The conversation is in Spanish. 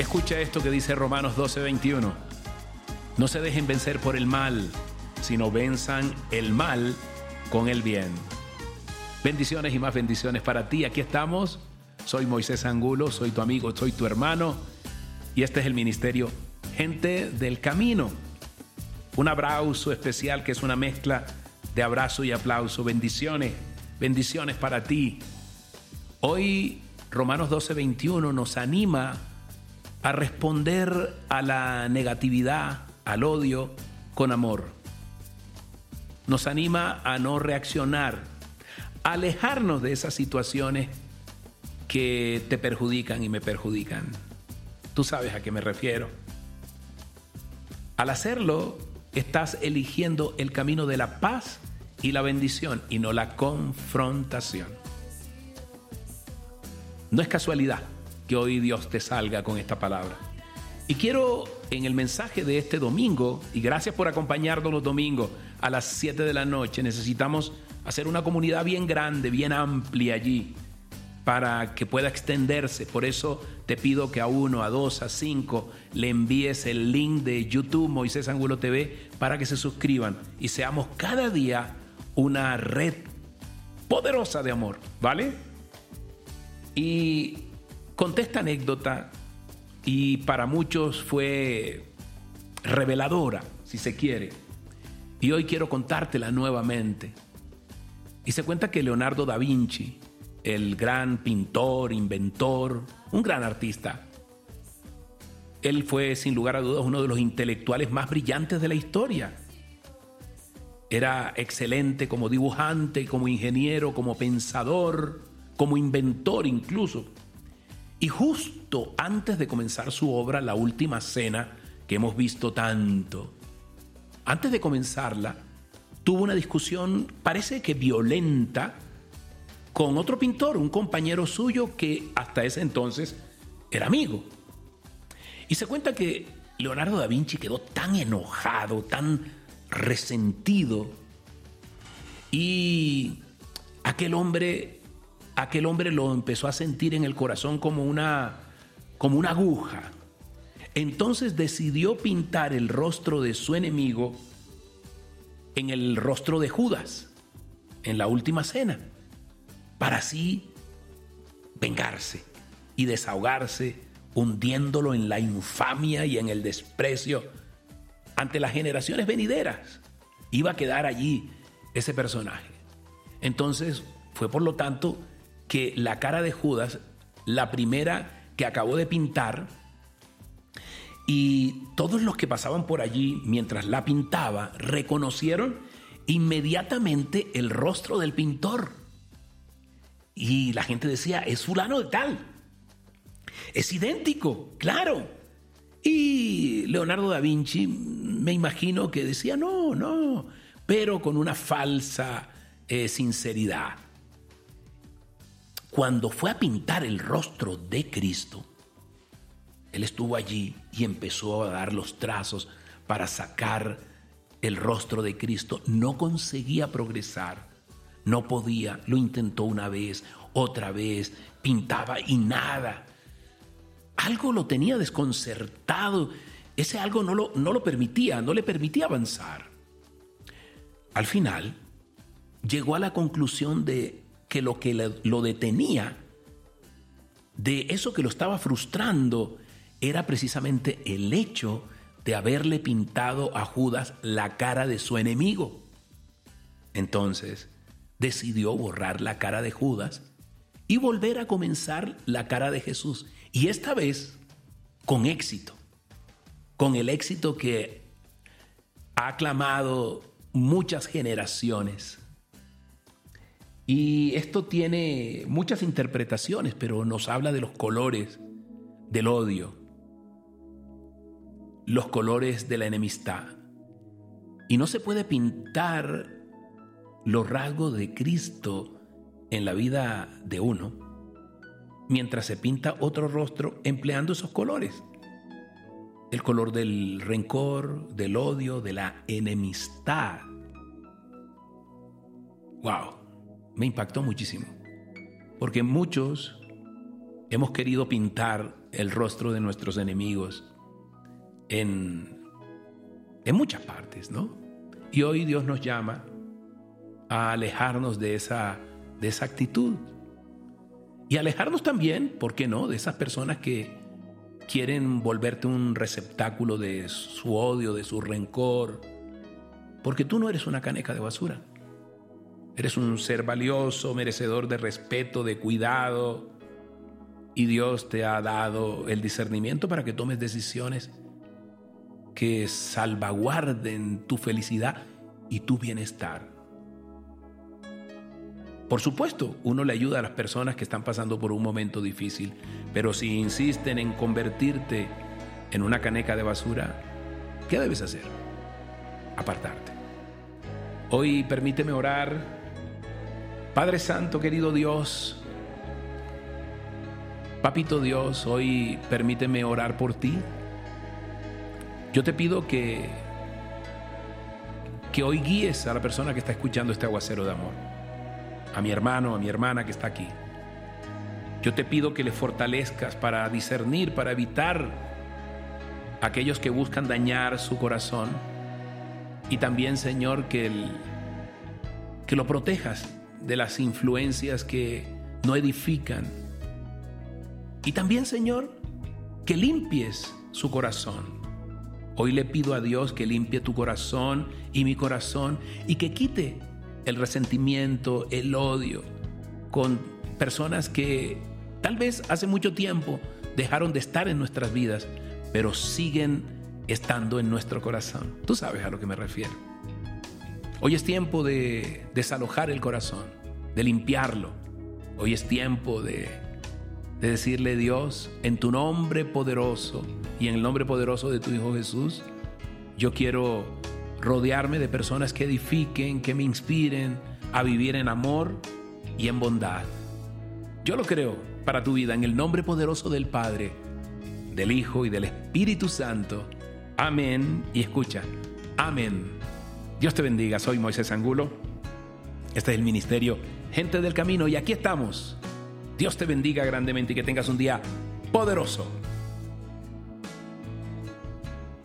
Escucha esto que dice Romanos 12:21. No se dejen vencer por el mal, sino venzan el mal con el bien. Bendiciones y más bendiciones para ti. Aquí estamos. Soy Moisés Angulo, soy tu amigo, soy tu hermano. Y este es el ministerio Gente del Camino. Un abrazo especial que es una mezcla de abrazo y aplauso. Bendiciones, bendiciones para ti. Hoy Romanos 12:21 nos anima a responder a la negatividad, al odio, con amor. Nos anima a no reaccionar, a alejarnos de esas situaciones que te perjudican y me perjudican. Tú sabes a qué me refiero. Al hacerlo, estás eligiendo el camino de la paz y la bendición y no la confrontación. No es casualidad que hoy Dios te salga con esta palabra. Y quiero en el mensaje de este domingo, y gracias por acompañarnos los domingos a las 7 de la noche, necesitamos hacer una comunidad bien grande, bien amplia allí, para que pueda extenderse. Por eso te pido que a uno, a dos, a cinco le envíes el link de YouTube Moisés Angulo TV para que se suscriban y seamos cada día una red poderosa de amor, ¿vale? Y Conté esta anécdota y para muchos fue reveladora, si se quiere. Y hoy quiero contártela nuevamente. Y se cuenta que Leonardo da Vinci, el gran pintor, inventor, un gran artista, él fue sin lugar a dudas uno de los intelectuales más brillantes de la historia. Era excelente como dibujante, como ingeniero, como pensador, como inventor incluso. Y justo antes de comenzar su obra, La Última Cena, que hemos visto tanto, antes de comenzarla, tuvo una discusión, parece que violenta, con otro pintor, un compañero suyo que hasta ese entonces era amigo. Y se cuenta que Leonardo da Vinci quedó tan enojado, tan resentido, y aquel hombre aquel hombre lo empezó a sentir en el corazón como una, como una aguja. Entonces decidió pintar el rostro de su enemigo en el rostro de Judas, en la última cena, para así vengarse y desahogarse, hundiéndolo en la infamia y en el desprecio ante las generaciones venideras. Iba a quedar allí ese personaje. Entonces fue por lo tanto que la cara de Judas, la primera que acabó de pintar, y todos los que pasaban por allí mientras la pintaba reconocieron inmediatamente el rostro del pintor. Y la gente decía, es fulano de tal. Es idéntico, claro. Y Leonardo da Vinci, me imagino que decía, no, no, pero con una falsa eh, sinceridad. Cuando fue a pintar el rostro de Cristo, él estuvo allí y empezó a dar los trazos para sacar el rostro de Cristo. No conseguía progresar, no podía, lo intentó una vez, otra vez, pintaba y nada. Algo lo tenía desconcertado, ese algo no lo, no lo permitía, no le permitía avanzar. Al final, llegó a la conclusión de que lo que lo detenía de eso que lo estaba frustrando era precisamente el hecho de haberle pintado a Judas la cara de su enemigo. Entonces decidió borrar la cara de Judas y volver a comenzar la cara de Jesús. Y esta vez con éxito, con el éxito que ha aclamado muchas generaciones. Y esto tiene muchas interpretaciones, pero nos habla de los colores del odio, los colores de la enemistad. Y no se puede pintar los rasgos de Cristo en la vida de uno mientras se pinta otro rostro empleando esos colores. El color del rencor, del odio, de la enemistad. ¡Wow! Me impactó muchísimo. Porque muchos hemos querido pintar el rostro de nuestros enemigos en, en muchas partes, ¿no? Y hoy Dios nos llama a alejarnos de esa, de esa actitud. Y alejarnos también, ¿por qué no?, de esas personas que quieren volverte un receptáculo de su odio, de su rencor, porque tú no eres una caneca de basura. Eres un ser valioso, merecedor de respeto, de cuidado, y Dios te ha dado el discernimiento para que tomes decisiones que salvaguarden tu felicidad y tu bienestar. Por supuesto, uno le ayuda a las personas que están pasando por un momento difícil, pero si insisten en convertirte en una caneca de basura, ¿qué debes hacer? Apartarte. Hoy permíteme orar. Padre Santo, querido Dios, Papito Dios, hoy permíteme orar por ti. Yo te pido que que hoy guíes a la persona que está escuchando este aguacero de amor, a mi hermano, a mi hermana que está aquí. Yo te pido que le fortalezcas para discernir, para evitar aquellos que buscan dañar su corazón. Y también, Señor, que, que lo protejas de las influencias que no edifican. Y también, Señor, que limpies su corazón Hoy le pido a Dios que limpie tu corazón y mi corazón y que quite el resentimiento, el odio con personas que tal vez hace mucho tiempo dejaron de estar en nuestras vidas, pero siguen estando en nuestro corazón. Tú sabes a lo que me refiero. Hoy es tiempo de desalojar el corazón, de limpiarlo. Hoy es tiempo de de decirle Dios, en tu nombre poderoso y en el nombre poderoso de tu Hijo Jesús, yo quiero rodearme de personas que edifiquen, que me inspiren a vivir en amor y en bondad. Yo lo creo para tu vida en el nombre poderoso del Padre, del Hijo y del Espíritu Santo. Amén. Y escucha, amén. Dios te bendiga. Soy Moisés Angulo. Este es el ministerio Gente del Camino y aquí estamos Dios te bendiga grandemente y que tengas un día poderoso.